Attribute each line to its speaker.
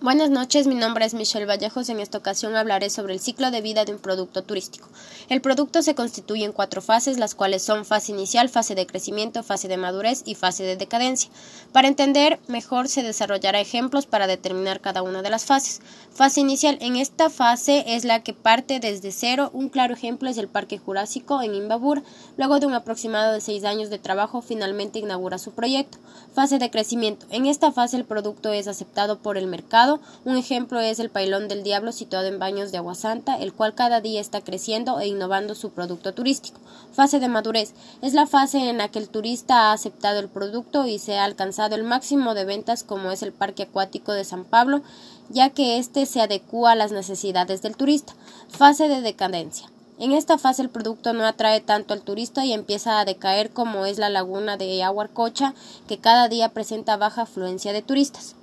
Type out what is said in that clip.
Speaker 1: Buenas noches, mi nombre es Michelle Vallejos. En esta ocasión hablaré sobre el ciclo de vida de un producto turístico. El producto se constituye en cuatro fases, las cuales son fase inicial, fase de crecimiento, fase de madurez y fase de decadencia. Para entender mejor se desarrollará ejemplos para determinar cada una de las fases. Fase inicial. En esta fase es la que parte desde cero. Un claro ejemplo es el Parque Jurásico en Imbabura. Luego de un aproximado de seis años de trabajo, finalmente inaugura su proyecto. Fase de crecimiento. En esta fase el producto es aceptado por el mercado un ejemplo es el Pailón del Diablo situado en Baños de Agua Santa, el cual cada día está creciendo e innovando su producto turístico. Fase de madurez es la fase en la que el turista ha aceptado el producto y se ha alcanzado el máximo de ventas como es el Parque Acuático de San Pablo, ya que éste se adecua a las necesidades del turista. Fase de decadencia. En esta fase el producto no atrae tanto al turista y empieza a decaer como es la laguna de Aguarcocha, que cada día presenta baja afluencia de turistas.